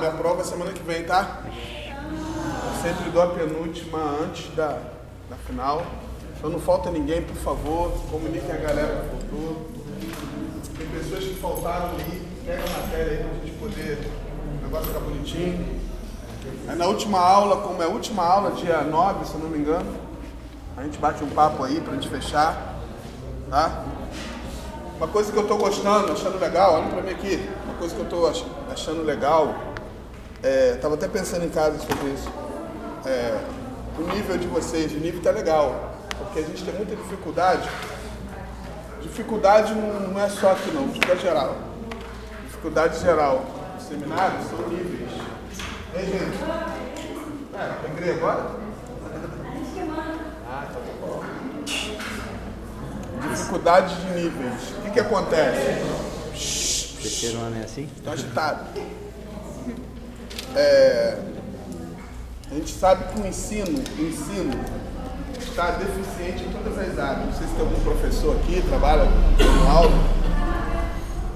Minha prova é semana que vem, tá? Eu sempre dou a penúltima antes da, da final. Então não falta ninguém, por favor. Comuniquem a galera que faltou. Tem pessoas que faltaram aí. Pega a matéria aí pra gente poder. O negócio ficar bonitinho. Aí na última aula, como é a última aula, dia 9, se eu não me engano, a gente bate um papo aí pra gente fechar. Tá? Uma coisa que eu tô gostando, achando legal, olha pra mim aqui. Uma coisa que eu tô ach- achando legal é, tava até pensando em casa sobre isso. É, o nível de vocês, o nível tá legal. Porque a gente tem muita dificuldade. Dificuldade não, não é só aqui não, dificuldade geral. Dificuldade geral. Os seminários são níveis. Ei, gente? É, ler agora? Ah, tá bom. Dificuldade de níveis. O que, que acontece? Ano é assim? Tô agitado. É, a gente sabe que o ensino, o ensino está deficiente em todas as áreas. Não sei se tem algum professor aqui, trabalha com aula.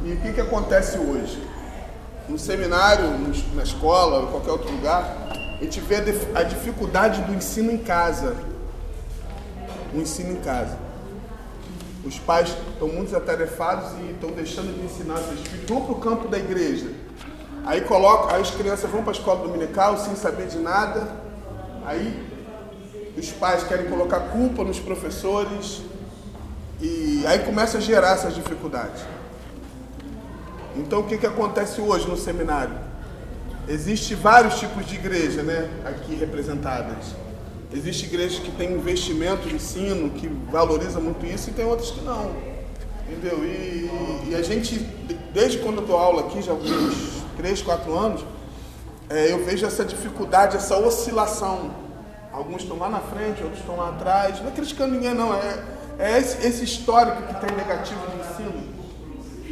E o que, que acontece hoje? No seminário, na escola, em qualquer outro lugar, a gente vê a dificuldade do ensino em casa. O ensino em casa. Os pais estão muito atarefados e estão deixando de ensinar seus filhos. Vão para o campo da igreja. Aí coloca, aí as crianças vão para a escola dominical sem saber de nada. Aí os pais querem colocar culpa nos professores. E aí começa a gerar essas dificuldades. Então o que, que acontece hoje no seminário? Existem vários tipos de igreja, né? Aqui representadas. Existem igrejas que têm investimento em ensino, que valoriza muito isso, e tem outras que não. Entendeu? E, e a gente, de- desde quando eu dou aula aqui, já há uns 3, 4 anos, é, eu vejo essa dificuldade, essa oscilação. Alguns estão lá na frente, outros estão lá atrás. Não é criticando ninguém, não. É, é esse, esse histórico que tem negativo de ensino.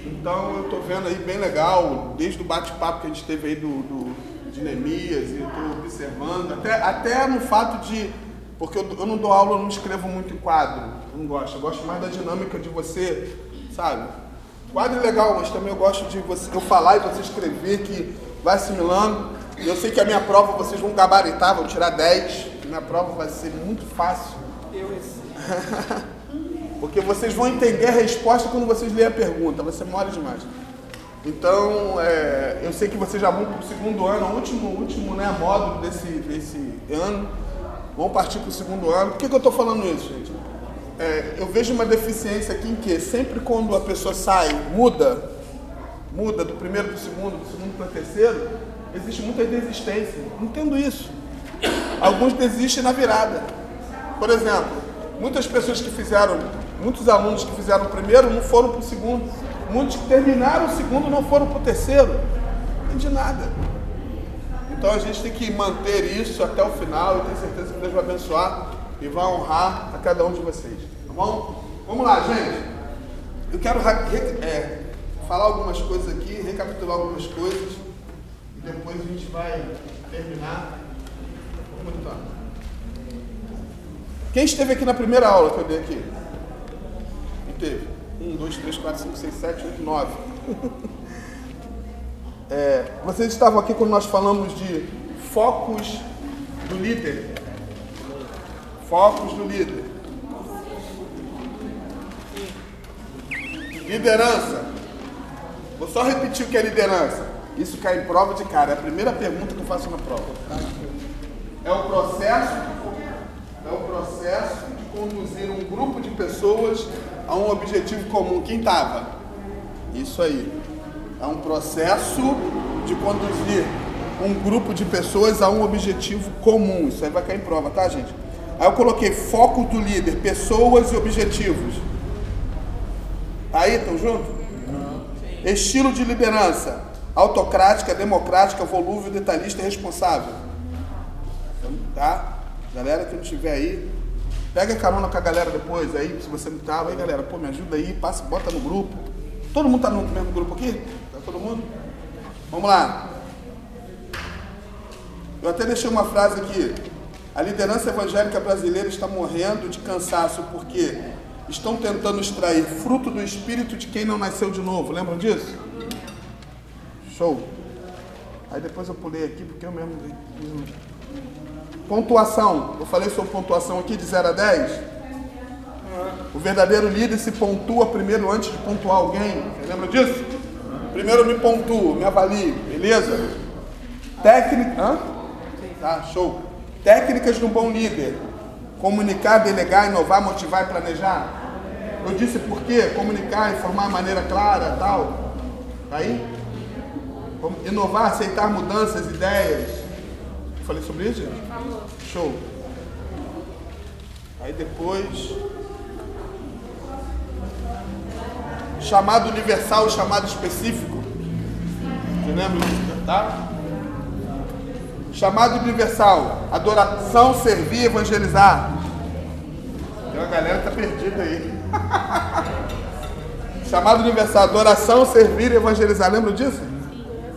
Então eu estou vendo aí bem legal, desde o bate-papo que a gente teve aí do, do- de Neemias, e estou observando, até, até no fato de. Porque eu, eu não dou aula, eu não escrevo muito em quadro. Não gosto. Eu gosto mais da dinâmica de você, sabe? Quadro legal, mas também eu gosto de você, eu falar e você escrever, que vai assimilando. E eu sei que a minha prova vocês vão gabaritar, vão tirar 10. Minha prova vai ser muito fácil. Porque vocês vão entender a resposta quando vocês lerem a pergunta, ser mole demais. Então, é, eu sei que vocês já vão para o segundo ano, o último, último né, módulo desse, desse ano, vão partir para o segundo ano. Por que, que eu estou falando isso, gente? É, eu vejo uma deficiência aqui em que sempre quando a pessoa sai, muda, muda do primeiro para o segundo, do segundo para o terceiro, existe muita desistência. Entendo isso. Alguns desistem na virada. Por exemplo, muitas pessoas que fizeram, muitos alunos que fizeram o primeiro não foram para o segundo. Muitos que terminaram o segundo não foram para o terceiro. Não entendi nada. Então a gente tem que manter isso até o final e tenho certeza que Deus vai abençoar e vai honrar a cada um de vocês. Tá bom? Vamos lá, gente. Eu quero é, falar algumas coisas aqui, recapitular algumas coisas e depois a gente vai terminar. Vamos. Quem esteve aqui na primeira aula que eu dei aqui? Quem teve? Um, dois, três, quatro, cinco, seis, sete, oito, nove. É, vocês estavam aqui quando nós falamos de focos do líder. Focos do líder. Liderança. Vou só repetir o que é liderança. Isso cai em prova de cara. É a primeira pergunta que eu faço na prova. É o processo, é o processo de conduzir um grupo de pessoas a um objetivo comum. Quem estava? Isso aí. É um processo de conduzir um grupo de pessoas a um objetivo comum. Isso aí vai cair em prova, tá, gente? Aí eu coloquei foco do líder, pessoas e objetivos. Tá aí, estão junto? Estilo de liderança: autocrática, democrática, volúvel, detalhista e responsável. Tá? Galera que não estiver aí, pega carona com a galera depois aí, se você não tava aí, galera, pô, me ajuda aí, passa, bota no grupo. Todo mundo tá no mesmo grupo aqui? Tá todo mundo? Vamos lá. Eu até deixei uma frase aqui. A liderança evangélica brasileira está morrendo de cansaço porque estão tentando extrair fruto do espírito de quem não nasceu de novo. Lembram disso? Show. Aí depois eu pulei aqui porque eu mesmo. Pontuação. Eu falei sobre pontuação aqui de 0 a 10. O verdadeiro líder se pontua primeiro antes de pontuar alguém. Você lembra disso? Primeiro me pontuo, me avalio, beleza? Técnica. Hã? Tá, show. Técnicas de um bom líder. Comunicar, delegar, inovar, motivar e planejar. Eu disse por quê? Comunicar, informar de maneira clara tal. Tá aí? Inovar, aceitar mudanças, ideias. Falei sobre isso, gente? Show. Aí depois. Chamado universal e chamado específico. Você lembra? Tá? Chamado universal. Adoração, servir, evangelizar. Tem uma galera que tá perdida aí. Chamado universal. Adoração, servir evangelizar. Lembra disso?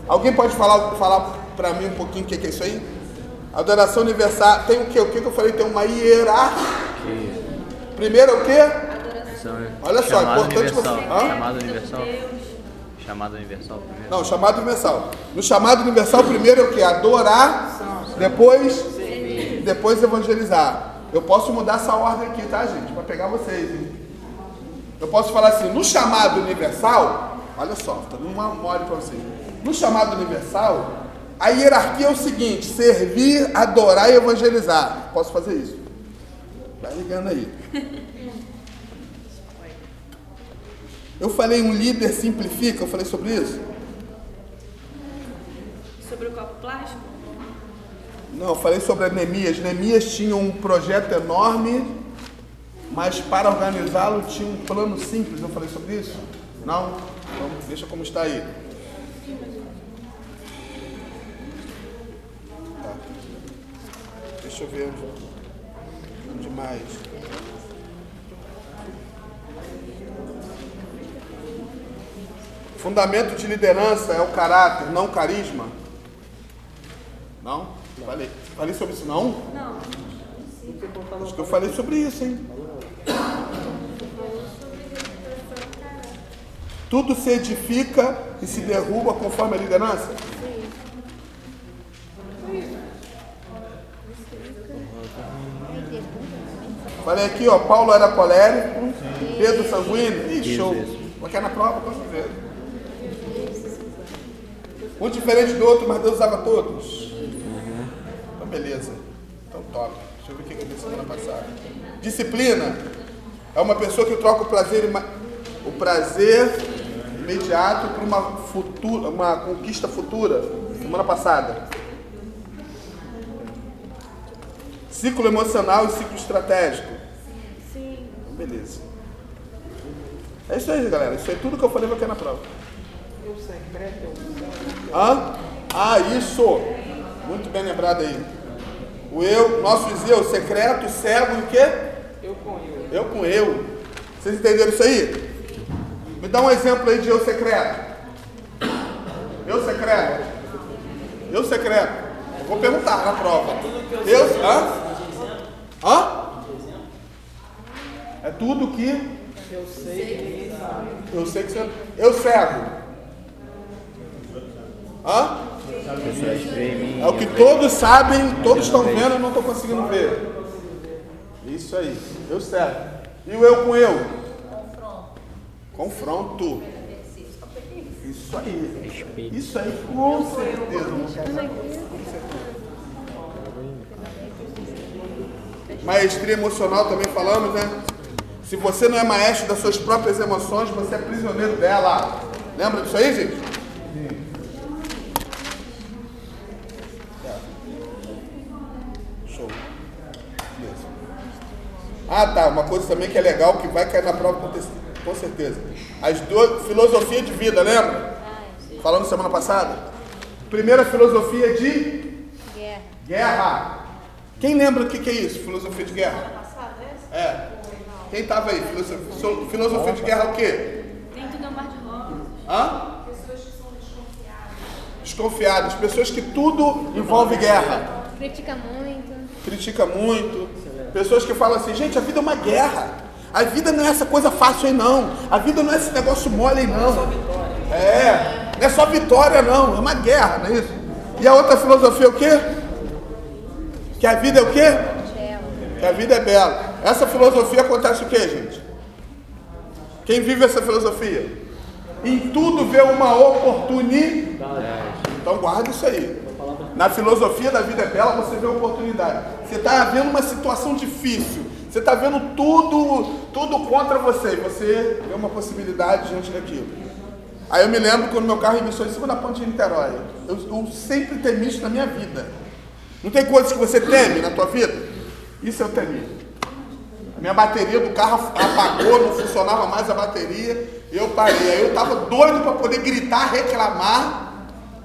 Alguém pode falar, falar para mim um pouquinho o que, que é isso aí? Adoração universal. Tem o quê? O que, que eu falei? Tem uma hierarquia. Primeiro é o quê? Olha só, chamado importante universal. você- Hã? Chamado universal. Chamado universal primeiro. Não, chamado universal. No chamado universal, primeiro é o quê? Adorar, depois, depois evangelizar. Eu posso mudar essa ordem aqui, tá, gente? Para pegar vocês, hein? Eu posso falar assim, no chamado universal, olha só, tô dando uma mole para vocês. No chamado universal, a hierarquia é o seguinte: servir, adorar e evangelizar. Posso fazer isso? Vai ligando aí. Eu falei um líder simplifica, eu falei sobre isso? Sobre o copo plástico? Não, eu falei sobre a Neemias. Neemias tinha um projeto enorme, mas para organizá-lo tinha um plano simples. Eu falei sobre isso? Não? Então, deixa como está aí. Tá. Deixa eu ver onde, mais. Fundamento de liderança é o caráter, não o carisma. Não? Falei. Falei sobre isso não? Não. Acho que eu falei sobre isso, hein? Tudo se edifica e se derruba conforme a liderança? Falei aqui, ó, Paulo era colérico, Pedro sanguíneo. Ih, show. Porque na prova, com certeza. Um diferente do outro, mas Deus usava todos. Então, beleza. Então, top. Deixa eu ver o que eu disse semana passada. Disciplina é uma pessoa que troca o prazer, o prazer imediato por uma futura, uma conquista futura. Semana passada. Ciclo emocional e ciclo estratégico. Sim. Então, beleza. É isso aí, galera. Isso é tudo que eu falei vai cair na prova. Hã? Ah, isso! Muito bem lembrado aí. O eu, nossos eu, secreto, cego e o quê? Eu com eu. Eu com eu. Vocês entenderam isso aí? Me dá um exemplo aí de eu secreto. Eu secreto. Eu secreto. Eu vou perguntar na prova. Eu. Hã? Hã? É tudo que. Eu sei que. Eu sei que você. Eu cego. Hã? É o que todos sabem, todos estão vendo, não estou conseguindo ver. Isso aí, eu cego. E o eu com eu? Confronto. Isso aí. Isso aí, com certeza. Maestria emocional também falamos, né? Se você não é maestro das suas próprias emoções, você é prisioneiro dela. Lembra disso aí, gente? Show. Beleza. Ah, tá. Uma coisa também que é legal, que vai cair na prova com te- com certeza. As duas, filosofia de vida, lembra? Falando semana passada. Primeira filosofia de Guerra. guerra. Quem lembra o que, que é isso? Filosofia de guerra? Passada essa? É. Quem tava aí? Filosofia, so- filosofia de guerra é o quê? Nem tudo é mar de rosas. Hã? Desconfiadas. Pessoas que tudo envolve guerra. Critica muito. critica muito. Pessoas que falam assim, gente, a vida é uma guerra. A vida não é essa coisa fácil aí não. A vida não é esse negócio mole aí não. É, não é só vitória não, é uma guerra, não é isso? E a outra filosofia é o quê? Que a vida é o quê? Que a vida é bela. Essa filosofia acontece o quê, gente? Quem vive essa filosofia? Em tudo vê uma oportunidade. Então guarda isso aí. Na filosofia da vida é bela, você vê oportunidade. Você está vendo uma situação difícil. Você está vendo tudo, tudo contra você. E você vê uma possibilidade diante daquilo. Aí eu me lembro quando meu carro emissou em cima da ponte de Niterói. Eu, eu sempre temi isso na minha vida. Não tem coisas que você teme na tua vida? Isso eu temi. A minha bateria do carro apagou, não funcionava mais a bateria. Eu parei. Aí eu estava doido para poder gritar, reclamar.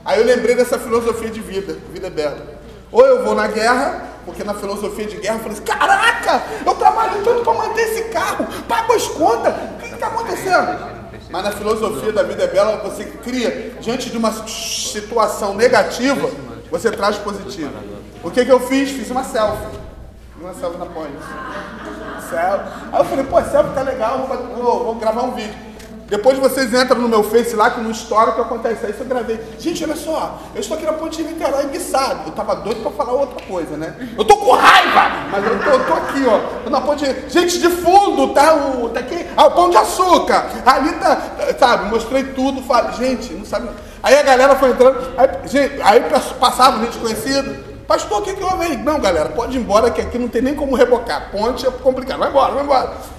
Aí eu lembrei dessa filosofia de vida, vida bela. Ou eu vou na guerra, porque na filosofia de guerra eu falei assim, caraca, eu trabalho tanto para manter esse carro, pago as contas, o que está acontecendo? Mas na filosofia da vida é bela, você cria, diante de uma situação negativa, você traz positivo. O que, que eu fiz? Fiz uma selfie. Uma selfie na ponte. Aí eu falei, pô, selfie tá legal, vou, vou gravar um vídeo. Depois vocês entram no meu Face lá, que no histórico acontece isso, eu gravei. Gente, olha só, eu estou aqui na ponte de Niterói, enguiçado. Eu tava doido para falar outra coisa, né? Eu tô com raiva, mas eu tô, eu tô aqui, ó. Tô na ponte. Gente, de fundo, tá o. Tá aqui, ah, o pão de açúcar. Ali tá, sabe, mostrei tudo, falei, gente, não sabe. Aí a galera foi entrando, aí, gente, aí passava gente conhecido. Pastor, o que, que houve? Não, galera, pode ir embora, que aqui não tem nem como rebocar. Ponte é complicado. Vai embora, vai embora.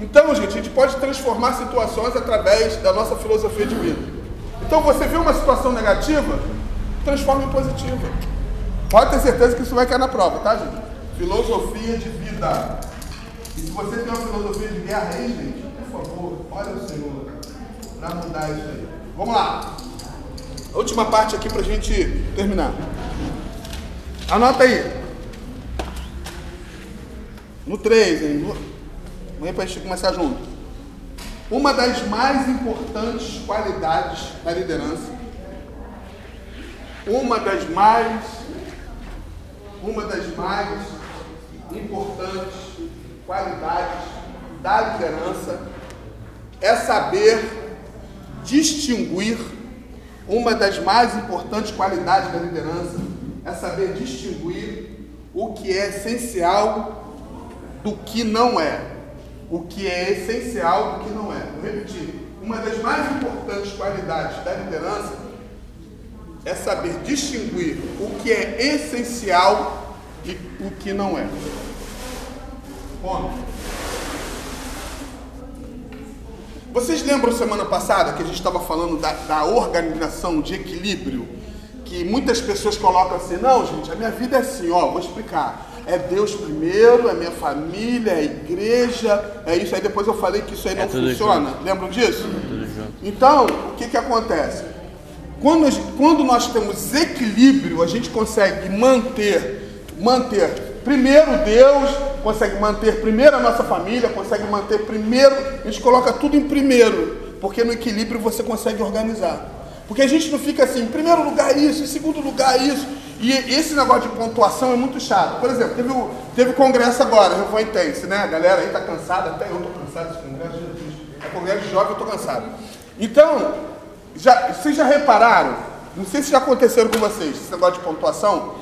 Então, gente, a gente pode transformar situações através da nossa filosofia de vida. Então, você vê uma situação negativa, transforma em positiva. Pode ter certeza que isso vai cair na prova, tá, gente? Filosofia de vida. E se você tem uma filosofia de guerra aí, gente, por favor, olha o Senhor para mudar isso aí. Vamos lá. A última parte aqui para a gente terminar. Anota aí. No 3, hein? Vem para a gente começar junto. Uma das mais importantes qualidades da liderança, uma das mais, uma das mais importantes qualidades da liderança é saber distinguir. Uma das mais importantes qualidades da liderança é saber distinguir o que é essencial do que não é o que é essencial do que não é. Vou repetir. Uma das mais importantes qualidades da liderança é saber distinguir o que é essencial e o que não é. Ponto. Vocês lembram semana passada que a gente estava falando da, da organização de equilíbrio? Que muitas pessoas colocam assim, não, gente, a minha vida é assim, ó, vou explicar é Deus primeiro, é minha família, é a igreja, é isso. Aí depois eu falei que isso aí é não funciona. Junto. Lembram disso? Então, o que, que acontece? Quando, quando nós temos equilíbrio, a gente consegue manter, manter primeiro Deus, consegue manter primeiro a nossa família, consegue manter primeiro, a gente coloca tudo em primeiro, porque no equilíbrio você consegue organizar. Porque a gente não fica assim, em primeiro lugar isso, em segundo lugar isso. E esse negócio de pontuação é muito chato. Por exemplo, teve o, teve o congresso agora, eu vou intense, né? A galera aí tá cansada, até eu tô cansado desse congresso. É congresso de jovem, eu tô cansado. Então, já, vocês já repararam, não sei se já aconteceram com vocês, esse negócio de pontuação,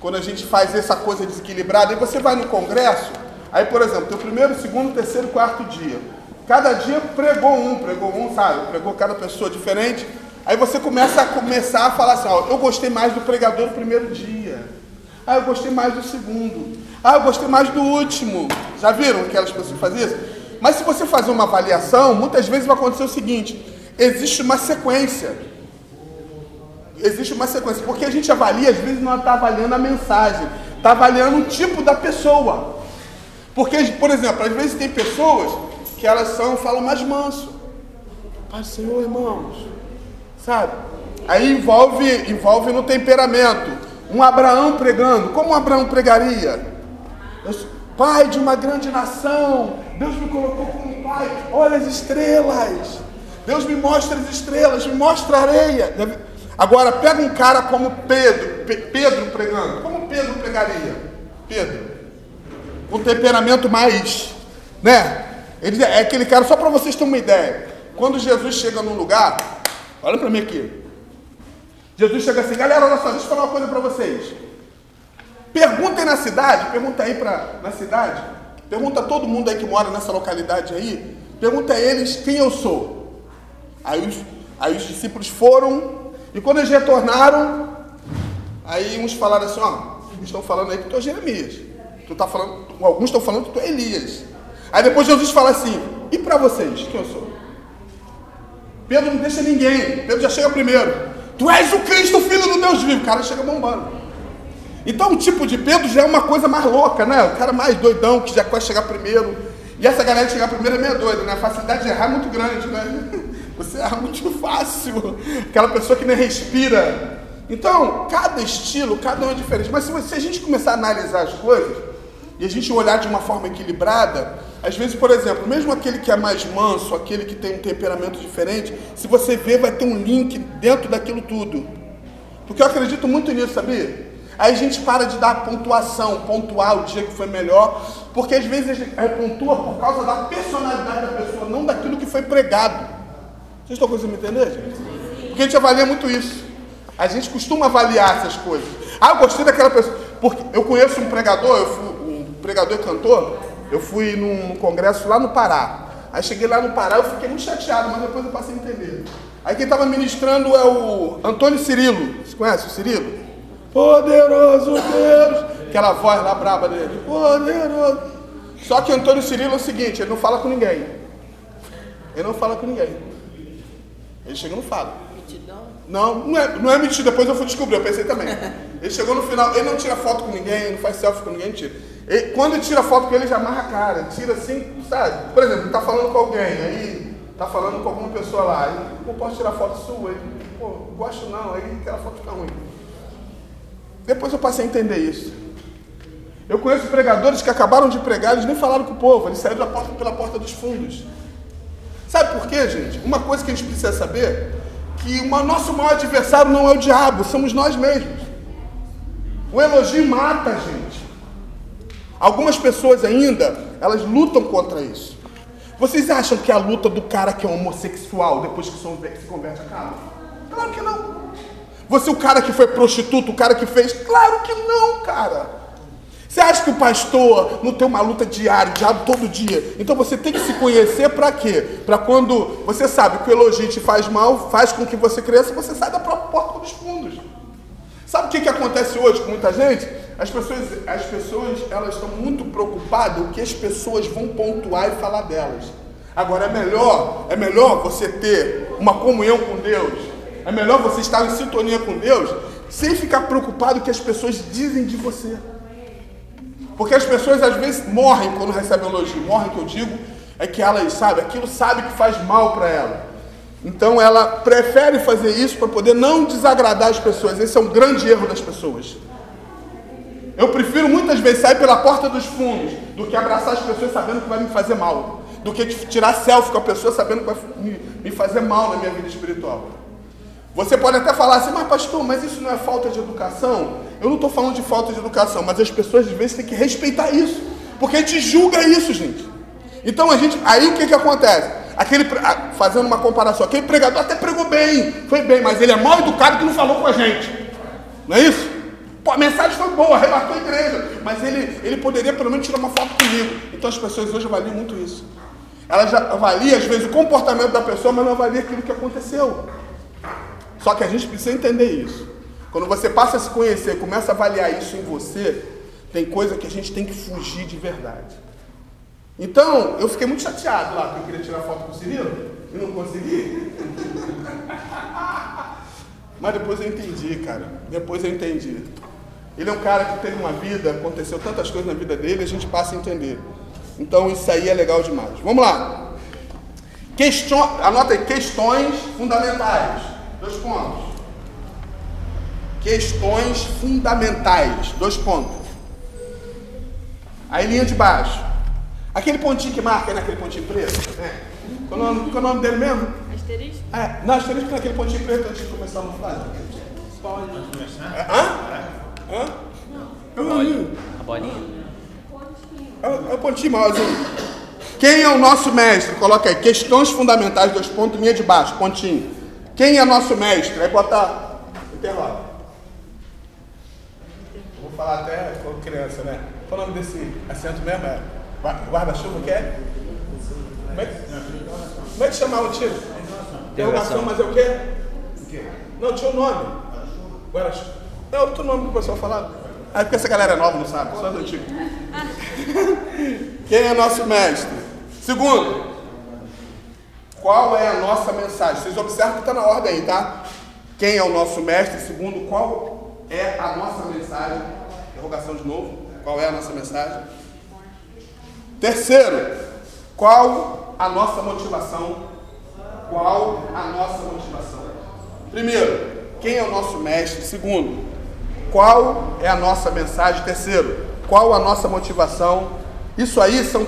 quando a gente faz essa coisa desequilibrada, aí você vai no congresso, aí, por exemplo, tem o primeiro, segundo, terceiro, quarto dia. Cada dia pregou um, pregou um, sabe? Pregou cada pessoa diferente. Aí você começa a começar a falar assim, ó, eu gostei mais do pregador do primeiro dia. Ah, eu gostei mais do segundo. Ah, eu gostei mais do último. Já viram aquelas pessoas que fazem isso? Mas se você fazer uma avaliação, muitas vezes vai acontecer o seguinte: existe uma sequência. Existe uma sequência, porque a gente avalia, às vezes não está avaliando a mensagem, está avaliando o tipo da pessoa. Porque, por exemplo, às vezes tem pessoas que elas são, falam mais manso. Pai Senhor, irmãos, Sabe? Aí envolve, envolve no temperamento. Um Abraão pregando. Como um Abraão pregaria? Pai de uma grande nação. Deus me colocou como pai. Olha as estrelas. Deus me mostra as estrelas, me mostra a areia. Agora, pega um cara como Pedro, Pedro pregando. Como Pedro pregaria? Pedro. Um temperamento mais, né? Ele é aquele cara, só para vocês terem uma ideia. Quando Jesus chega num lugar, Olha para mim aqui. Jesus chega assim, galera, olha só, deixa eu falar uma coisa para vocês. Perguntem na cidade, pergunta aí pra, na cidade, pergunta a todo mundo aí que mora nessa localidade aí, pergunta a eles quem eu sou. Aí os, aí os discípulos foram, e quando eles retornaram, aí uns falaram assim, ó, estão falando aí que tu é Jeremias. Tu tá falando, alguns estão falando que tu é Elias. Aí depois Jesus fala assim, e para vocês, quem eu sou? Pedro não deixa ninguém, Pedro já chega primeiro. Tu és o Cristo, filho do Deus vivo. O cara chega bombando. Então o tipo de Pedro já é uma coisa mais louca, né? O cara mais doidão, que já quer chegar primeiro. E essa galera de chegar primeiro é meio doida, né? A facilidade de errar é muito grande, né? Você erra muito fácil. Aquela pessoa que nem respira. Então, cada estilo, cada um é diferente. Mas se, se a gente começar a analisar as coisas, e a gente olhar de uma forma equilibrada, às vezes, por exemplo, mesmo aquele que é mais manso, aquele que tem um temperamento diferente, se você ver, vai ter um link dentro daquilo tudo. Porque eu acredito muito nisso, sabia? Aí a gente para de dar pontuação, pontuar o dia que foi melhor, porque às vezes a gente pontua por causa da personalidade da pessoa, não daquilo que foi pregado. Vocês estão conseguindo me entender, gente? Porque a gente avalia muito isso. A gente costuma avaliar essas coisas. Ah, eu gostei daquela pessoa. Porque eu conheço um pregador, eu fui um pregador e cantor, eu fui num congresso lá no Pará. Aí cheguei lá no Pará, eu fiquei muito chateado, mas depois eu passei a entender. Aí quem estava ministrando é o Antônio Cirilo. Você conhece o Cirilo? Poderoso Deus. Aquela voz lá braba dele. Poderoso. Só que Antônio Cirilo é o seguinte, ele não fala com ninguém. Ele não fala com ninguém. Ele chega e não fala. Não, não é, não é mentira, depois eu fui descobrir, eu pensei também. Ele chegou no final, ele não tira foto com ninguém, não faz selfie com ninguém, tira. Quando tira foto com ele, já amarra a cara, tira assim, sabe? Por exemplo, tá falando com alguém, aí tá falando com alguma pessoa lá, aí, pô, posso tirar foto sua? Ele, pô, gosto não, aí aquela foto fica ruim. Depois eu passei a entender isso. Eu conheço pregadores que acabaram de pregar, eles nem falaram com o povo, eles saíram porta, pela porta dos fundos. Sabe por quê, gente? Uma coisa que a gente precisa saber, que o nosso maior adversário não é o diabo, somos nós mesmos. O elogio mata a gente. Algumas pessoas ainda, elas lutam contra isso. Vocês acham que a luta do cara que é homossexual, depois que se converte, acaba? Claro que não. Você, o cara que foi prostituto, o cara que fez? Claro que não, cara. Você acha que o pastor não tem uma luta diária, diário todo dia? Então você tem que se conhecer para quê? Para quando você sabe que o elogio te faz mal, faz com que você cresça, você sai da própria porta dos fundos. Sabe o que, que acontece hoje com muita gente? As pessoas, as pessoas elas estão muito preocupadas o que as pessoas vão pontuar e falar delas. Agora é melhor, é melhor você ter uma comunhão com Deus, é melhor você estar em sintonia com Deus sem ficar preocupado o que as pessoas dizem de você. Porque as pessoas às vezes morrem quando recebem elogio. Morrem, que eu digo, é que elas, sabe, aquilo sabe que faz mal para ela. Então ela prefere fazer isso para poder não desagradar as pessoas. Esse é um grande erro das pessoas. Eu prefiro muitas vezes sair pela porta dos fundos do que abraçar as pessoas sabendo que vai me fazer mal. Do que tirar selfie com a pessoa sabendo que vai me fazer mal na minha vida espiritual. Você pode até falar assim, mas pastor, mas isso não é falta de educação? Eu não estou falando de falta de educação, mas as pessoas às vezes têm que respeitar isso, porque a gente julga isso, gente. Então a gente, aí o que, que acontece? Aquele, fazendo uma comparação, aquele pregador até pregou bem, foi bem, mas ele é mal educado que não falou com a gente. Não é isso? Pô, a mensagem foi boa, arrebatou a igreja, mas ele, ele poderia pelo menos tirar uma foto comigo. Então as pessoas hoje avaliam muito isso. Elas avaliam às vezes o comportamento da pessoa, mas não avaliam aquilo que aconteceu. Só que a gente precisa entender isso. Quando você passa a se conhecer, começa a avaliar isso em você, tem coisa que a gente tem que fugir de verdade. Então, eu fiquei muito chateado lá, que eu queria tirar foto com o Cirilo e não consegui. Mas depois eu entendi, cara. Depois eu entendi. Ele é um cara que teve uma vida, aconteceu tantas coisas na vida dele, a gente passa a entender. Então isso aí é legal demais. Vamos lá. Question... Anota aí, questões fundamentais. Dois pontos. Questões fundamentais. Dois pontos. Aí linha de baixo. Aquele pontinho que marca aí naquele pontinho preto. É. Qual, é o nome, qual é o nome dele mesmo? Asterisco? É, não, asterisco naquele pontinho preto antes de começar a frase. Pode. É, hã? Hã? Hã? A bolinha. É, o- é o pontinho maiorzinho. Quem é o nosso mestre? Coloca aí. Questões fundamentais, dois pontos, linha de baixo, pontinho. Quem é nosso mestre? Aí bota interroga. Vou falar até com criança, né? Qual o nome desse assento mesmo? É gua- guarda-chuva que é? Como é que, como é que chamava o tio? Interrogação, mas é o quê? Não, tinha um nome. Guarda-chuva. É outro nome que o pessoal falava. Ah, é porque essa galera é nova, não sabe, só do antigo. Quem é nosso mestre? Segundo, qual é a nossa mensagem? Vocês observam que está na ordem aí, tá? Quem é o nosso mestre? Segundo, qual é a nossa mensagem? Interrogação de novo. Qual é a nossa mensagem? Terceiro, qual a nossa motivação? Qual a nossa motivação? Primeiro, quem é o nosso mestre? Segundo, qual é a nossa mensagem? Terceiro, qual a nossa motivação? Isso aí são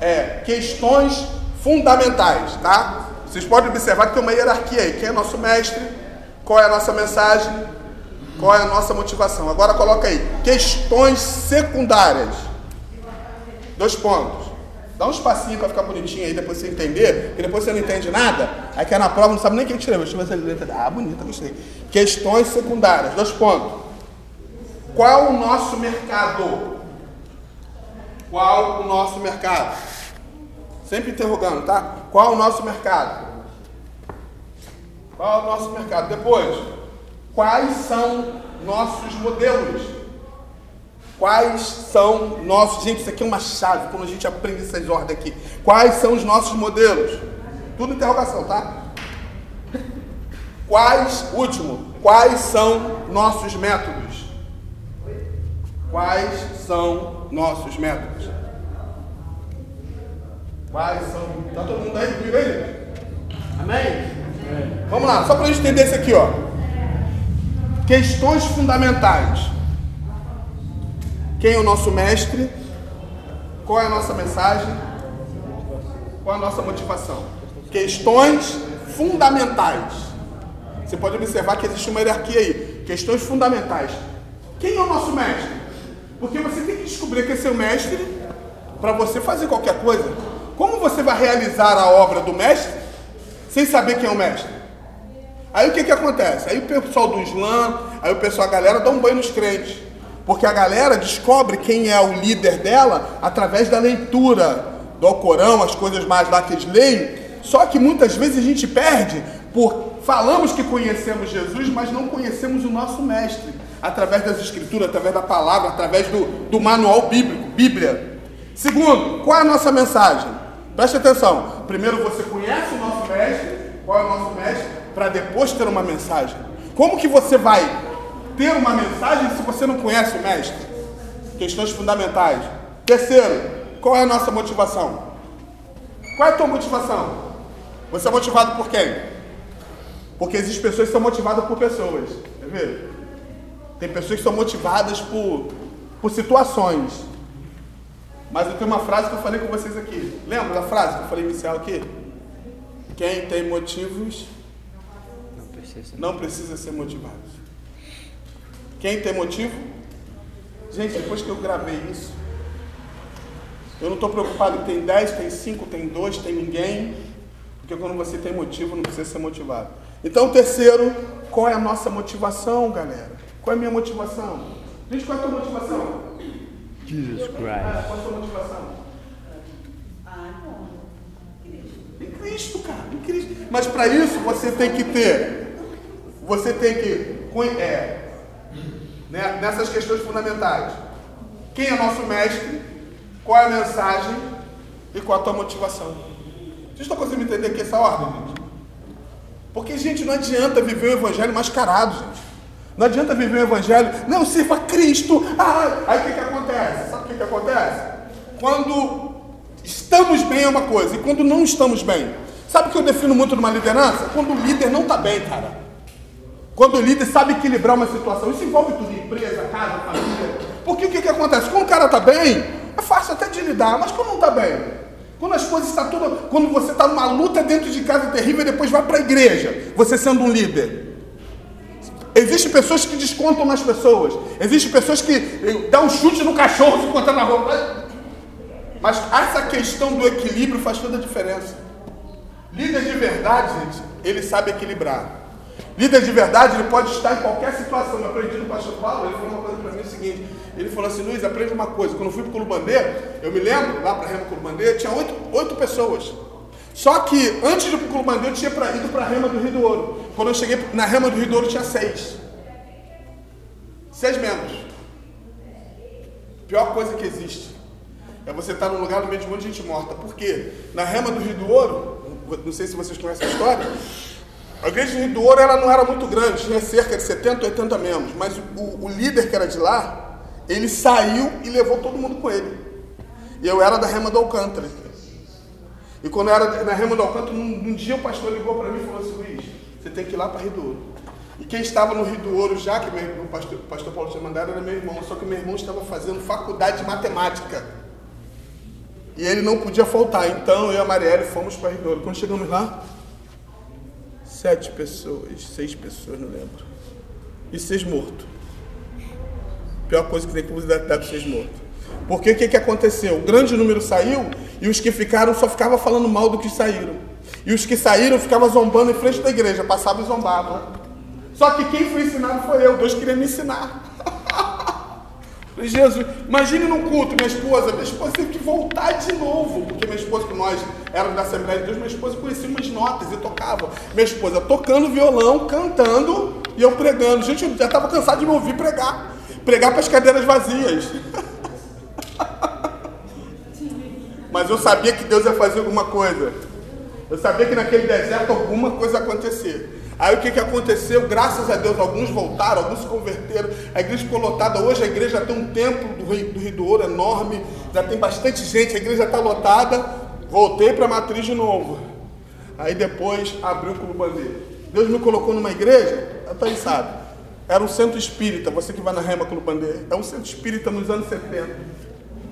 é, questões fundamentais, tá? Vocês podem observar que tem uma hierarquia aí. Quem é nosso mestre? Qual é a nossa mensagem? Qual é a nossa motivação? Agora coloca aí, questões secundárias. Dois pontos. Dá um espacinho para ficar bonitinho aí, depois você entender, porque depois você não entende nada, aí que é na prova não sabe nem quem escreveu. Deixa eu ver se letra. Ah, bonita, gostei. Questões secundárias, dois pontos. Qual o nosso mercado? Qual o nosso mercado? Sempre interrogando, tá? Qual o nosso mercado? Qual o nosso mercado? Depois, quais são nossos modelos? Quais são nossos. Gente, isso aqui é uma chave quando a gente aprende essas ordens aqui. Quais são os nossos modelos? Tudo interrogação, tá? Quais, último, quais são nossos métodos? Quais são nossos métodos? Quais são. Tá todo mundo aí comigo aí, gente? Amém? Vamos lá, só para a gente entender isso aqui, ó. Questões fundamentais. Quem é o nosso mestre? Qual é a nossa mensagem? Qual é a nossa motivação? Questões fundamentais. Você pode observar que existe uma hierarquia aí. Questões fundamentais. Quem é o nosso mestre? Porque você tem que descobrir que é seu mestre para você fazer qualquer coisa. Como você vai realizar a obra do mestre sem saber quem é o mestre? Aí o que que acontece? Aí o pessoal do Islã, aí o pessoal, a galera dá um banho nos crentes. Porque a galera descobre quem é o líder dela através da leitura do Alcorão, as coisas mais lá que eles leem. Só que muitas vezes a gente perde por falamos que conhecemos Jesus, mas não conhecemos o nosso mestre. Através das escrituras, através da palavra, através do, do manual bíblico, Bíblia. Segundo, qual é a nossa mensagem? Preste atenção. Primeiro você conhece o nosso mestre, qual é o nosso mestre, para depois ter uma mensagem. Como que você vai ter uma mensagem se você não conhece o mestre? Questões fundamentais. Terceiro, qual é a nossa motivação? Qual é a tua motivação? Você é motivado por quem? Porque existem pessoas que são motivadas por pessoas. Quer ver? Tem pessoas que são motivadas por, por situações. Mas eu tenho uma frase que eu falei com vocês aqui. Lembra da frase que eu falei inicial aqui? Quem tem motivos Não precisa. não precisa ser motivado. Quem tem motivo? Gente, depois que eu gravei isso, eu não estou preocupado que tem 10, tem 5, tem 2, tem ninguém. Porque quando você tem motivo, não precisa ser motivado. Então, terceiro, qual é a nossa motivação, galera? Qual é a minha motivação? Gente, qual é a tua motivação? Jesus Ah, Christ. qual é a tua motivação? Em Cristo, cara, em Cristo. Mas para isso você tem que ter, você tem que, é, né, nessas questões fundamentais, quem é nosso mestre, qual é a mensagem e qual a tua motivação. Vocês estão conseguindo entender aqui essa ordem, gente? Porque, gente, não adianta viver o evangelho mascarado, gente. Não adianta viver o evangelho, não, sirva Cristo. Ah, aí o que, que acontece? Sabe o que, que acontece? Quando estamos bem é uma coisa, e quando não estamos bem. Sabe o que eu defino muito numa liderança? Quando o líder não está bem, cara. Quando o líder sabe equilibrar uma situação, isso envolve tudo, empresa, casa, família. Porque o que, que acontece? Quando o cara está bem, é fácil até de lidar, mas quando não está bem, quando as coisas estão tudo. Quando você está numa luta dentro de casa terrível e depois vai para a igreja, você sendo um líder. Existem pessoas que descontam nas pessoas. Existem pessoas que eh, dão um chute no cachorro se encontrar na rua. Mas essa questão do equilíbrio faz toda a diferença. Líder de verdade, gente, ele sabe equilibrar. Líder de verdade, ele pode estar em qualquer situação. Eu aprendi no pastor Paulo, ele falou uma coisa para mim é o seguinte. Ele falou assim, Luiz, aprende uma coisa. Quando eu fui para o Culubandê, eu me lembro, lá para Rema Culubandê, tinha oito, oito pessoas. Só que antes de ir para o Culubandê, eu tinha pra, ido para a Rema do Rio do Ouro. Quando eu cheguei na Rema do Rio do Ouro, tinha seis. Seis membros. Pior coisa que existe é você estar num lugar no meio de um monte de gente morta. Por quê? Na Rema do Rio do Ouro, não sei se vocês conhecem a história, a igreja do Rio do Ouro ela não era muito grande, tinha cerca de 70, 80 membros, mas o, o líder que era de lá, ele saiu e levou todo mundo com ele. E eu era da Rema do Alcântara. E quando eu era na Rema do Alcântara, um, um dia o pastor ligou para mim e falou assim, Luiz, você tem que ir lá para Rio do Ouro. E quem estava no Rio do Ouro já, que meu, o, pastor, o pastor Paulo tinha mandado, era meu irmão. Só que meu irmão estava fazendo faculdade de matemática. E ele não podia faltar. Então eu e a Marielle fomos para Rio do Ouro. Quando chegamos lá, Sete pessoas, seis pessoas, não lembro. E seis mortos. Pior coisa que tem que dar para seis mortos. Porque o que, que aconteceu? O grande número saiu e os que ficaram só ficavam falando mal do que saíram. E os que saíram ficavam zombando em frente da igreja, passavam e zombavam. Só que quem foi ensinado foi eu, Deus queria me ensinar. Jesus, imagine num culto, minha esposa, minha esposa teve que voltar de novo, porque minha esposa, que nós éramos da Assembleia de Deus, minha esposa conhecia umas notas e tocava. Minha esposa tocando violão, cantando e eu pregando. Gente, eu já estava cansado de me ouvir pregar. Pregar para as cadeiras vazias. Mas eu sabia que Deus ia fazer alguma coisa. Eu sabia que naquele deserto alguma coisa ia acontecer. Aí o que, que aconteceu? Graças a Deus, alguns voltaram, alguns se converteram. A igreja ficou lotada. Hoje a igreja tem um templo do Rio, do Rio do Ouro enorme, já tem bastante gente, a igreja está lotada. Voltei para a matriz de novo. Aí depois abriu o Clubandê. Deus me colocou numa igreja, até sabe. Era um centro espírita, você que vai na Rema Clubandê. É um centro espírita nos anos 70.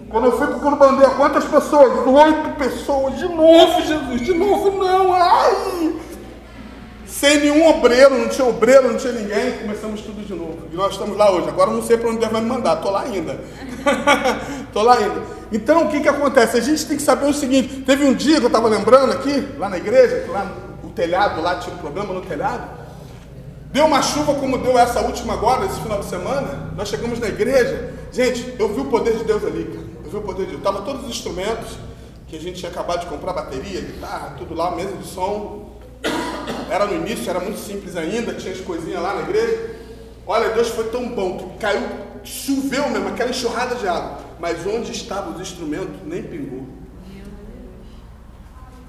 Quando eu fui para o Clubandê, quantas pessoas? Oito pessoas. De novo, Jesus, de novo não. Ai! Sem nenhum obreiro, não tinha obreiro, não tinha ninguém, começamos tudo de novo. E nós estamos lá hoje. Agora não sei para onde Deus vai me mandar, estou lá ainda. Estou lá ainda. Então o que, que acontece? A gente tem que saber o seguinte: teve um dia que eu estava lembrando aqui, lá na igreja, lá o telhado, lá tinha um problema no telhado. Deu uma chuva como deu essa última agora, esse final de semana. Nós chegamos na igreja. Gente, eu vi o poder de Deus ali, cara. Eu vi o poder de Deus. Estavam todos os instrumentos que a gente tinha acabado de comprar, bateria, guitarra, tudo lá, mesa de som. Era no início, era muito simples ainda, tinha as coisinhas lá na igreja. Olha, Deus foi tão bom que caiu, choveu mesmo, aquela enxurrada de água. Mas onde estavam os instrumentos, nem pingou.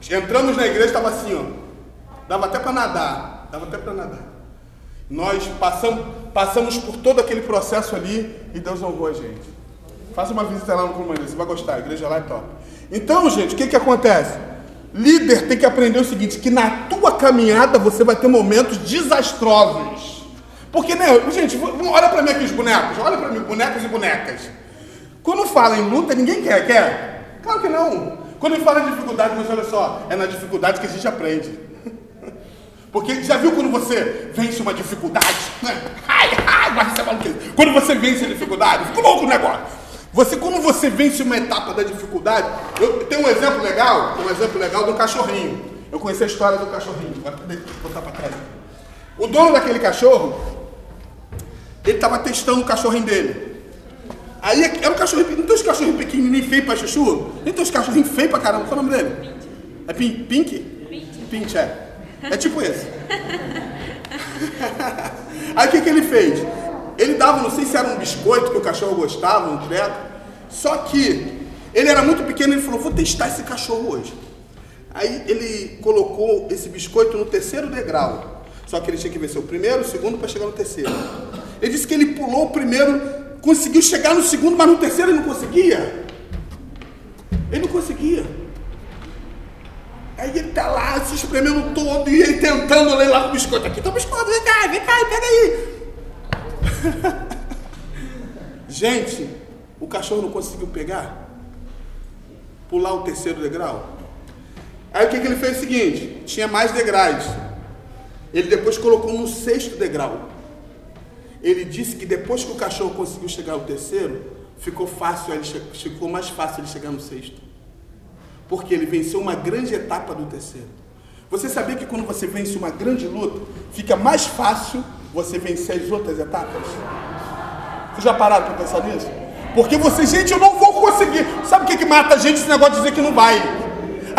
Entramos na igreja, estava assim, ó. Dava até para nadar. Dava até para nadar. Nós passamos, passamos por todo aquele processo ali e Deus honrou a gente. Faça uma visita lá no Comando, você vai gostar, a igreja lá é top. Então, gente, o que, que acontece? Líder tem que aprender o seguinte: que na caminhada você vai ter momentos desastrosos. Porque, né, gente, olha para mim aqui os bonecos, olha para mim, bonecos e bonecas. Quando fala em luta, ninguém quer, quer? Claro que não. Quando fala de dificuldade, mas olha só, é na dificuldade que a gente aprende. Porque já viu quando você vence uma dificuldade? Ai, ai, mas você fala o quê? Quando você vence a dificuldade, ficou louco o negócio. Você, quando você vence uma etapa da dificuldade, eu tenho um exemplo legal, um exemplo legal do cachorrinho. Eu conheci a história do cachorrinho. Vou botar para trás. O dono daquele cachorro, ele estava testando o cachorrinho dele. Aí era um cachorrinho, não tem os cachorrinhos pequenininhos feios para chuchu? Nem tem os cachorrinhos feios para caramba. Qual é o nome dele? É Pink? Pink? Pink, é. É tipo esse. Aí o que, que ele fez? Ele dava, não sei se era um biscoito que o cachorro gostava, um treco. Só que ele era muito pequeno, ele falou: "Vou testar esse cachorro hoje". Aí ele colocou esse biscoito no terceiro degrau. Só que ele tinha que vencer o primeiro, o segundo para chegar no terceiro. Ele disse que ele pulou o primeiro, conseguiu chegar no segundo, mas no terceiro ele não conseguia. Ele não conseguia. Aí ele tá lá se espremendo todo e ele tentando ler lá o biscoito. Aqui tá o biscoito, vem cá, vem cá, pega aí. Gente, o cachorro não conseguiu pegar? Pular o terceiro degrau? Aí o que, que ele fez o seguinte: tinha mais degraus. Ele depois colocou no sexto degrau. Ele disse que depois que o cachorro conseguiu chegar ao terceiro, ficou fácil, ele ficou mais fácil ele chegar no sexto. Porque ele venceu uma grande etapa do terceiro. Você sabia que quando você vence uma grande luta, fica mais fácil você vencer as outras etapas. Vocês já pararam para pensar nisso? Porque você, gente, eu não vou conseguir. Sabe o que, que mata a gente esse negócio de dizer que não vai?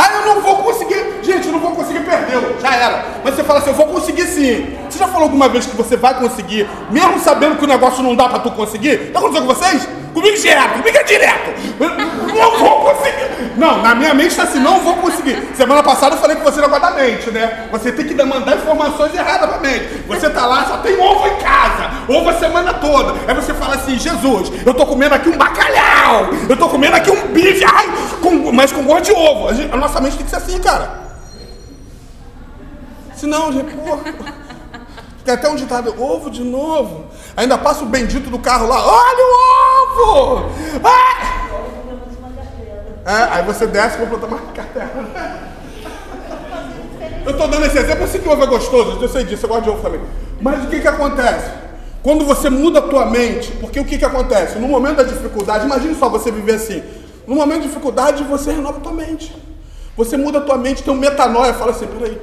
Ah, eu não vou conseguir. Gente, eu não vou conseguir, perdeu. Já era. Mas você fala assim, eu vou conseguir sim. Você já falou alguma vez que você vai conseguir, mesmo sabendo que o negócio não dá para tu conseguir? Já aconteceu com vocês? Comigo direto, comigo é direto. Não vou conseguir. Não, na minha mente está assim, não vou conseguir. Semana passada eu falei que você negócio da mente, né? Você tem que mandar informações erradas pra mente. Você tá lá, só tem ovo em casa, ovo a semana toda. Aí você fala assim, Jesus, eu tô comendo aqui um bacalhau, eu tô comendo aqui um bife, ai, com, mas com gosto de ovo. A, gente, a nossa mente tem que ser assim, cara. Senão, gente, porra. Tem até um ditado, ovo de novo. Ainda passa o bendito do carro lá, olha o ovo! Ah! É, aí você desce e compra tomar cartela. Eu estou dando esse exemplo, eu sei que ovo é gostoso, eu sei disso, eu gosto de ovo também. Mas o que, que acontece? Quando você muda a tua mente, porque o que, que acontece? No momento da dificuldade, imagine só você viver assim. No momento de dificuldade, você renova a tua mente. Você muda a tua mente, tem um metanoia, fala assim, peraí,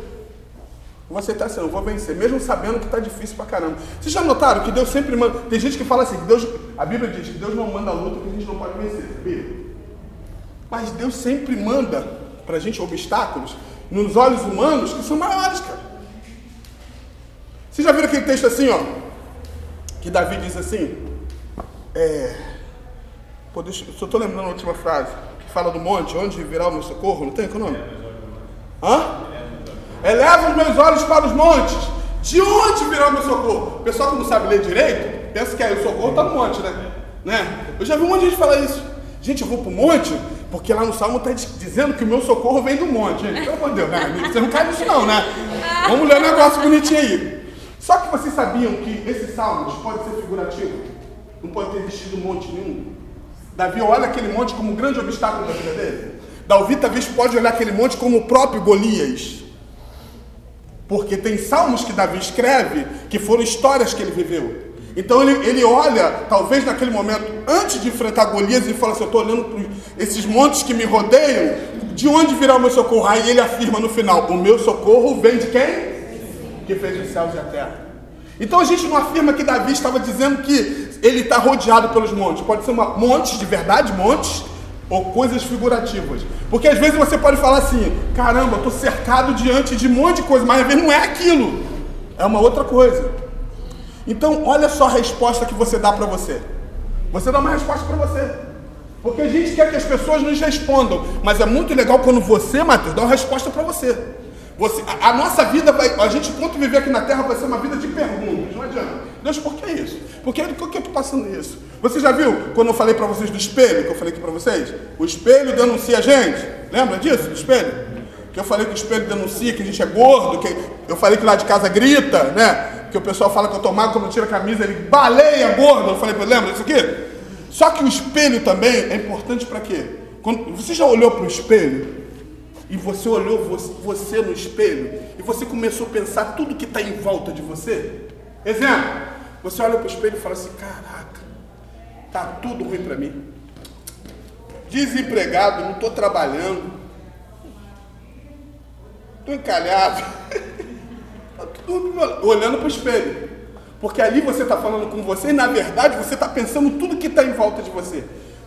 vou aceitar eu vou vencer, mesmo sabendo que está difícil pra caramba. Vocês já notaram que Deus sempre manda. Tem gente que fala assim, que Deus, a Bíblia diz que Deus não manda luta que a gente não pode vencer, sabia? Mas Deus sempre manda pra gente obstáculos nos olhos humanos que são maiores, cara. Vocês já viram aquele texto assim, ó? Que Davi diz assim, é. Pô, deixa, só estou lembrando a última frase, que fala do monte, onde virá o meu socorro, não tem? É o nome? Hã? Eleva os meus olhos para os montes. De onde virá o meu socorro? O pessoal que não sabe ler direito, pensa que aí o socorro está no monte, né? né? Eu já vi um monte de gente falar isso. Gente, eu vou para o monte, porque lá no Salmo está dizendo que o meu socorro vem do monte. Gente, pelo amor de Deus, né? você não cai nisso não, né? Vamos ler um negócio bonitinho aí. Só que vocês sabiam que esse Salmo pode ser figurativo? Não pode ter existido monte nenhum. Davi olha aquele monte como um grande obstáculo da vida dele. Davi talvez pode olhar aquele monte como o próprio Golias. Porque tem salmos que Davi escreve que foram histórias que ele viveu. Então ele, ele olha, talvez naquele momento, antes de enfrentar Golias, e fala assim: Eu estou olhando para esses montes que me rodeiam, de onde virá o meu socorro? Aí ele afirma no final: O meu socorro vem de quem? Que fez os céus e a terra. Então a gente não afirma que Davi estava dizendo que ele está rodeado pelos montes. Pode ser uma, montes de verdade, montes, ou coisas figurativas. Porque às vezes você pode falar assim: caramba, estou cercado diante de um monte de coisa, mas às vezes não é aquilo, é uma outra coisa. Então, olha só a resposta que você dá para você. Você dá uma resposta para você. Porque a gente quer que as pessoas nos respondam, mas é muito legal quando você, Matheus, dá uma resposta para você. Você, a, a, nossa vida vai, a gente enquanto viver aqui na Terra vai ser uma vida de perguntas, não adianta. Deus, por que isso? Por que, por que eu estou passando isso? Você já viu quando eu falei para vocês do espelho, que eu falei aqui para vocês? O espelho denuncia a gente. Lembra disso, do espelho? Que eu falei que o espelho denuncia que a gente é gordo, que eu falei que lá de casa grita, né? Que o pessoal fala que eu tô magro, quando eu tiro a camisa, ele baleia gordo. Eu falei, lembra disso aqui? Só que o espelho também é importante para quê? Quando, você já olhou para o espelho? E você olhou você no espelho e você começou a pensar tudo que está em volta de você? Exemplo, você olha para o espelho e fala assim: caraca, tá tudo ruim para mim. Desempregado, não estou trabalhando, estou encalhado. tá olhando para o espelho. Porque ali você está falando com você e na verdade você está pensando tudo que está em volta de você.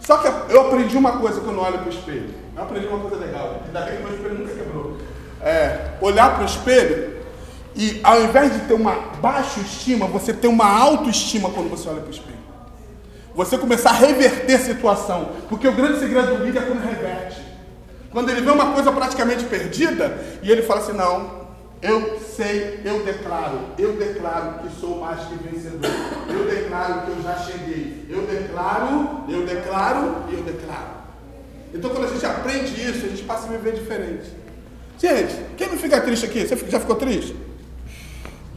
Só que eu aprendi uma coisa quando olho para o espelho. Eu aprendi uma coisa legal. Ainda bem que meu espelho nunca quebrou. É, olhar para o espelho e ao invés de ter uma baixa estima, você tem uma autoestima quando você olha para o espelho. Você começar a reverter a situação. Porque o grande segredo do líder é quando reverte. Quando ele vê uma coisa praticamente perdida e ele fala assim: não, eu sei, eu declaro, eu declaro que sou mais que vencedor. Eu declaro que eu já cheguei. Eu declaro, eu declaro e eu declaro. Então quando a gente aprende isso, a gente passa a viver diferente. Gente, quem não fica triste aqui? Você já ficou triste?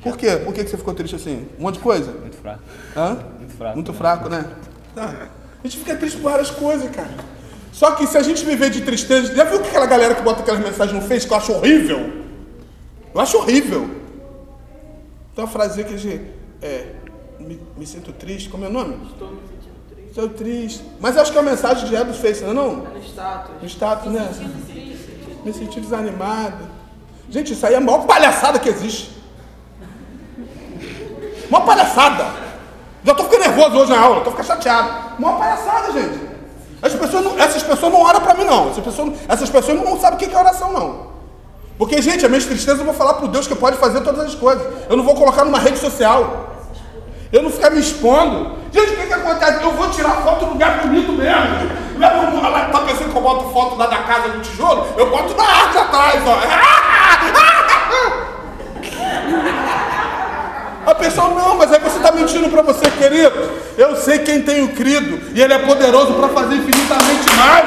Por quê? Por que você ficou triste assim? Um monte de coisa? Muito fraco. Hã? Muito fraco. Muito fraco, né? Tá. A gente fica triste por várias coisas, cara. Só que se a gente viver de tristeza. Já viu que aquela galera que bota aquelas mensagens no Face que eu acho horrível? Eu acho horrível. Tem uma frase que a gente. É, me, me, sinto triste, como é o nome? Estou me sentindo triste. Estou triste. Mas eu acho que a mensagem já é do Face, não é não? É no status. No status, né? Me senti desanimado. Gente, isso aí é a maior palhaçada que existe. Uma palhaçada. Já tô ficando nervoso hoje na aula, tô ficando chateado. Uma palhaçada, gente. As pessoas não- essas pessoas não oram para mim, não. Essas pessoas, essas pessoas não sabem o que é oração, não. Porque, gente, a minha tristeza eu vou falar pro Deus que pode fazer todas as coisas. Eu não vou colocar numa rede social. Eu não ficar me expondo. Gente, o que, que acontece? Eu vou tirar foto no lugar bonito mesmo. Leva um, ela tá pensando que eu boto foto lá da casa do tijolo? Eu boto da arte atrás, ó. A pessoa, não, mas aí você está mentindo para você, querido. Eu sei quem tenho crido. E ele é poderoso para fazer infinitamente mais.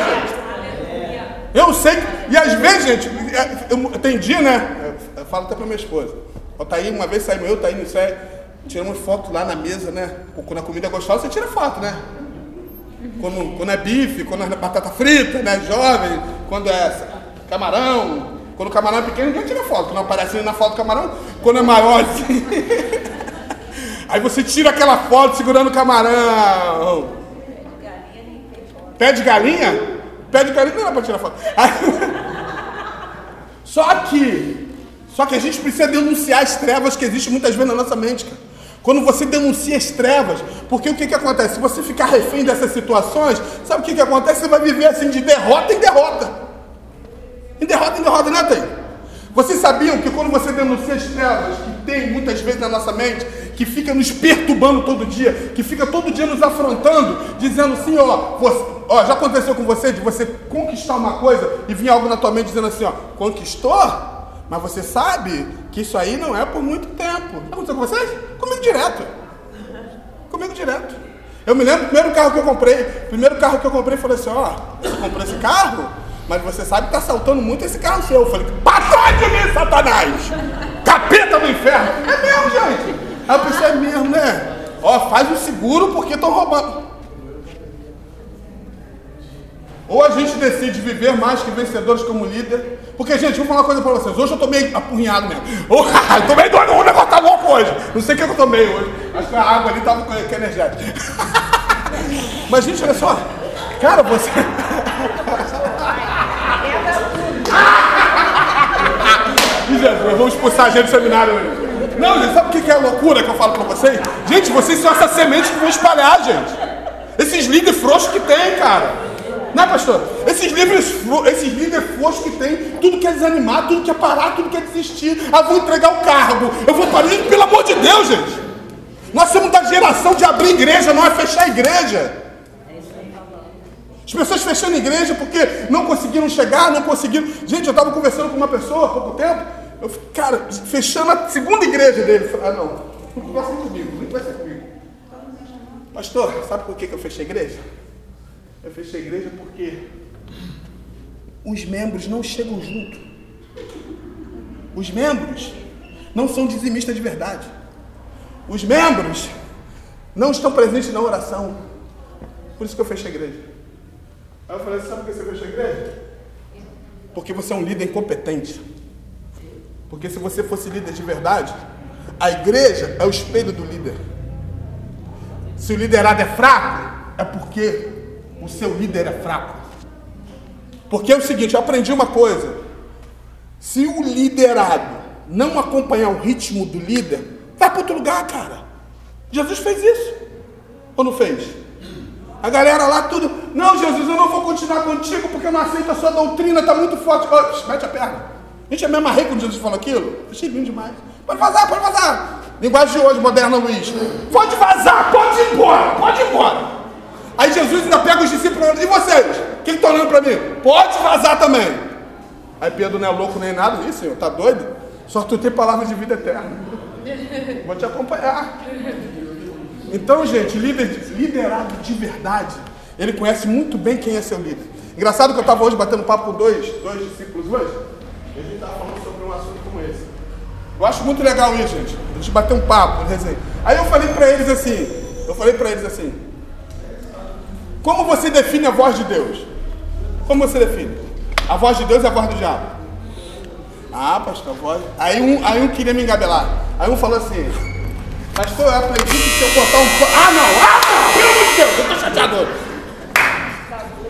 Eu sei. que- E às vezes, gente, é, eu- tem dia, né? Eu, falo até pra minha esposa. Ó, tá aí, uma vez saímos eu, tá aí no céu, tiramos foto lá na mesa, né? Quando a comida é gostosa, você tira foto, né? Quando, quando é bife, quando é batata frita, né? Jovem, quando é camarão. Quando o camarão é pequeno, ninguém tira foto. Quando aparece na foto do camarão, quando é maior assim. Aí você tira aquela foto segurando o camarão. Pé de galinha? Pé de não dá pra tirar foto. Aí- Só que, só que a gente precisa denunciar as trevas que existem muitas vezes na nossa mente, cara. Quando você denuncia as trevas, porque o que, que acontece? Se você ficar refém dessas situações, sabe o que, que acontece? Você vai viver assim de derrota em derrota. Em derrota em derrota, né, tem? Vocês sabiam que quando você denuncia as trevas que tem muitas vezes na nossa mente, que fica nos perturbando todo dia, que fica todo dia nos afrontando, dizendo assim, ó, você- ó, já aconteceu com você de você conquistar uma coisa e vir algo na tua mente dizendo assim, ó, conquistou? Mas você sabe que isso aí não é por muito tempo. Aconteceu com vocês? Comigo direto. Comigo direto. Eu me lembro do primeiro carro que eu comprei. Primeiro carro que eu comprei, falei assim, ó, você comprou esse carro, mas você sabe que tá saltando muito esse carro seu. Eu falei, pra de mim, Satanás! Capeta do inferno! É mesmo, gente! A pessoa é mesmo, né? Ó, faz o seguro porque estão roubando. Ou a gente decide viver mais que vencedores como líder. Porque, gente, vou falar uma coisa pra vocês. Hoje eu tô meio apurrinhado mesmo. Oh, eu tô meio doido, o negócio tá louco hoje. Não sei o que eu tomei hoje. Acho que a água ali tava com com energético. Mas, gente, olha só. Cara, você. Jesus, vamos expulsar a gente do seminário. Não, gente, sabe o que é a loucura que eu falo pra vocês? Gente, vocês são essa semente que vão espalhar, gente. Esses líderes frouxos que tem, cara. Né, pastor? Esses líderes, esses líderes frouxos que tem, tudo quer desanimar, tudo quer parar, tudo quer desistir. Ah, vou entregar o cargo, eu vou parar. Pelo amor de Deus, gente. Nós somos da geração de abrir igreja, não é fechar igreja. As pessoas fechando igreja porque não conseguiram chegar, não conseguiram. Gente, eu estava conversando com uma pessoa há pouco tempo, eu, fiquei, cara, fechando a segunda igreja dele. Eu falei, ah, não, não conversa comigo, não conversa comigo. Pastor, sabe por que eu fechei a igreja? Eu fechei a igreja porque os membros não chegam junto. Os membros não são dizimistas de verdade. Os membros não estão presentes na oração. Por isso que eu fechei a igreja. Aí eu falei, sabe por que você fechou a igreja? Porque você é um líder incompetente. Porque se você fosse líder de verdade, a igreja é o espelho do líder. Se o liderado é fraco, é porque o seu líder é fraco. Porque é o seguinte, eu aprendi uma coisa. Se o liderado não acompanhar o ritmo do líder, vai para outro lugar, cara. Jesus fez isso. Ou não fez? A galera lá tudo, não, Jesus, eu não vou continuar contigo porque eu não aceito a sua doutrina, está muito forte. Ó, mete a perna. Gente, eu me amarrei quando Jesus falou aquilo. Achei lindo demais. Pode vazar, pode vazar. Linguagem de hoje, moderna Luiz. Pode vazar, pode ir embora, pode ir embora. Aí Jesus ainda pega os discípulos e vocês? Quem está olhando para mim? Pode vazar também. Aí Pedro não é louco nem nada, isso, senhor, tá doido? Só tu tem palavras de vida eterna. Vou te acompanhar. Então, gente, líder, liderado de verdade, ele conhece muito bem quem é seu líder. Engraçado que eu estava hoje batendo papo com dois, dois discípulos hoje, e gente estava falando sobre um assunto como esse. Eu acho muito legal isso, gente. A gente bater um papo, resenha. Aí eu falei para eles assim, eu falei para eles assim, como você define a voz de Deus? Como você define? A voz de Deus é a voz do diabo. Ah, pastor, a voz. Aí um, aí um queria me engabelar. Aí um falou assim, pastor, eu aprendi que se eu botar um. Ah, não! Ah, não! Pelo amor de Deus, eu tô chateado.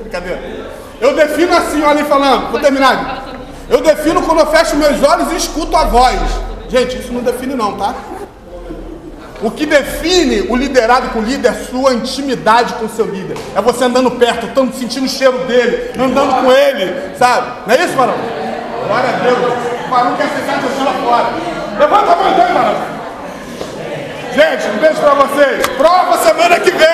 Brincadeira. Eu defino assim, olha aí falando, vou terminar. Eu defino quando eu fecho meus olhos e escuto a voz. Gente, isso não define não, tá? O que define o liderado com o líder é sua intimidade com o seu líder. É você andando perto, sentindo o cheiro dele, andando com ele, sabe? Não é isso, Marão? Glória a Deus. O Marão quer aceitar Jesus lá fora. Levanta a mão Marão. Gente, um beijo pra vocês. Prova semana que vem.